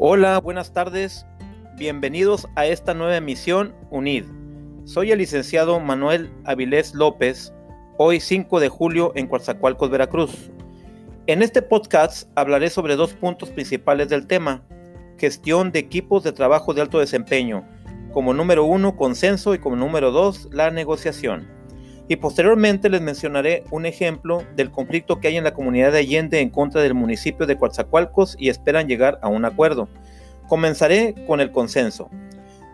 Hola, buenas tardes. Bienvenidos a esta nueva emisión UNID. Soy el licenciado Manuel Avilés López, hoy 5 de julio en Coatzacoalcos, Veracruz. En este podcast hablaré sobre dos puntos principales del tema, gestión de equipos de trabajo de alto desempeño, como número uno, consenso y como número dos, la negociación. Y posteriormente les mencionaré un ejemplo del conflicto que hay en la comunidad de Allende en contra del municipio de Coatzacoalcos y esperan llegar a un acuerdo. Comenzaré con el consenso.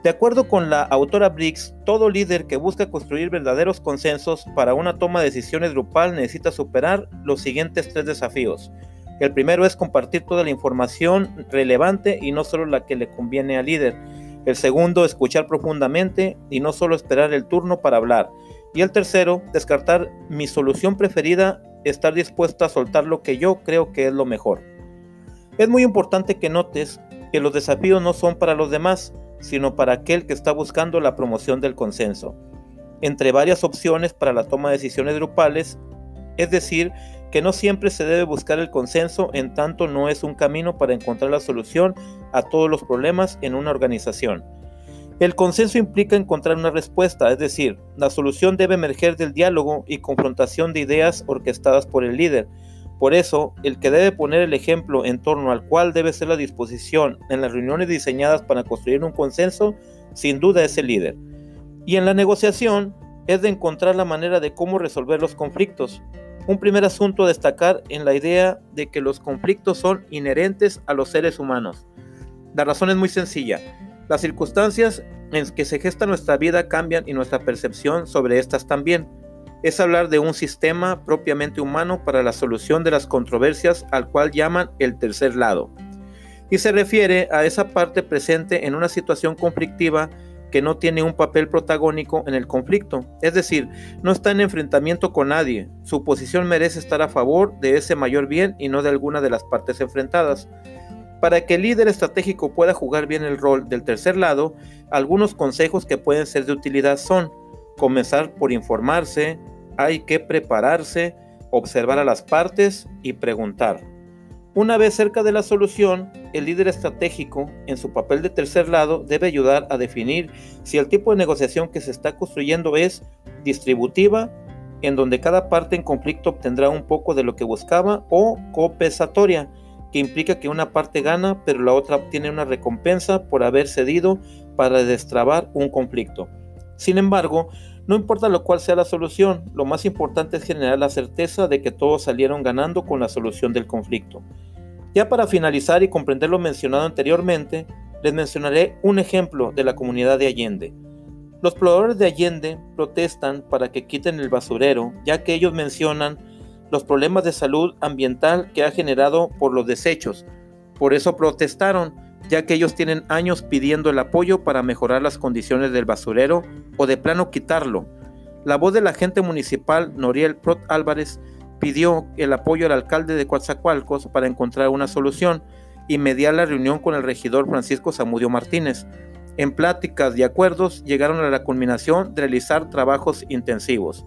De acuerdo con la autora Briggs, todo líder que busca construir verdaderos consensos para una toma de decisiones grupal necesita superar los siguientes tres desafíos. El primero es compartir toda la información relevante y no solo la que le conviene al líder. El segundo, escuchar profundamente y no solo esperar el turno para hablar. Y el tercero, descartar mi solución preferida, estar dispuesta a soltar lo que yo creo que es lo mejor. Es muy importante que notes que los desafíos no son para los demás, sino para aquel que está buscando la promoción del consenso. Entre varias opciones para la toma de decisiones grupales, es decir, que no siempre se debe buscar el consenso en tanto no es un camino para encontrar la solución a todos los problemas en una organización. El consenso implica encontrar una respuesta, es decir, la solución debe emerger del diálogo y confrontación de ideas orquestadas por el líder. Por eso, el que debe poner el ejemplo en torno al cual debe ser la disposición en las reuniones diseñadas para construir un consenso, sin duda es el líder. Y en la negociación es de encontrar la manera de cómo resolver los conflictos. Un primer asunto a destacar en la idea de que los conflictos son inherentes a los seres humanos. La razón es muy sencilla. Las circunstancias en que se gesta nuestra vida cambian y nuestra percepción sobre estas también. Es hablar de un sistema propiamente humano para la solución de las controversias al cual llaman el tercer lado. Y se refiere a esa parte presente en una situación conflictiva que no tiene un papel protagónico en el conflicto, es decir, no está en enfrentamiento con nadie, su posición merece estar a favor de ese mayor bien y no de alguna de las partes enfrentadas. Para que el líder estratégico pueda jugar bien el rol del tercer lado, algunos consejos que pueden ser de utilidad son comenzar por informarse, hay que prepararse, observar a las partes y preguntar. Una vez cerca de la solución, el líder estratégico, en su papel de tercer lado, debe ayudar a definir si el tipo de negociación que se está construyendo es distributiva, en donde cada parte en conflicto obtendrá un poco de lo que buscaba, o compensatoria, que implica que una parte gana, pero la otra obtiene una recompensa por haber cedido para destrabar un conflicto. Sin embargo, no importa lo cual sea la solución, lo más importante es generar la certeza de que todos salieron ganando con la solución del conflicto. Ya para finalizar y comprender lo mencionado anteriormente, les mencionaré un ejemplo de la comunidad de Allende. Los pobladores de Allende protestan para que quiten el basurero, ya que ellos mencionan los problemas de salud ambiental que ha generado por los desechos. Por eso protestaron, ya que ellos tienen años pidiendo el apoyo para mejorar las condiciones del basurero o de plano quitarlo. La voz del agente municipal Noriel Prot Álvarez pidió el apoyo al alcalde de Coatzacoalcos para encontrar una solución y mediar la reunión con el regidor Francisco Zamudio Martínez. En pláticas y acuerdos llegaron a la culminación de realizar trabajos intensivos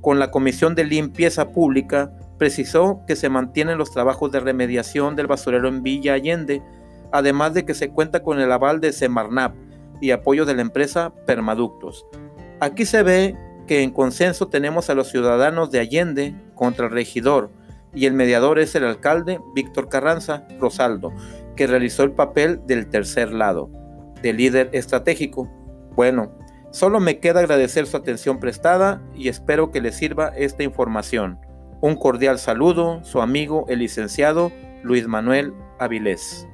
con la Comisión de Limpieza Pública, precisó que se mantienen los trabajos de remediación del basurero en Villa Allende, además de que se cuenta con el aval de Semarnap y apoyo de la empresa Permaductos. Aquí se ve que en consenso tenemos a los ciudadanos de Allende contra el regidor y el mediador es el alcalde Víctor Carranza Rosaldo, que realizó el papel del tercer lado, de líder estratégico. Bueno, Solo me queda agradecer su atención prestada y espero que les sirva esta información. Un cordial saludo, su amigo el licenciado Luis Manuel Avilés.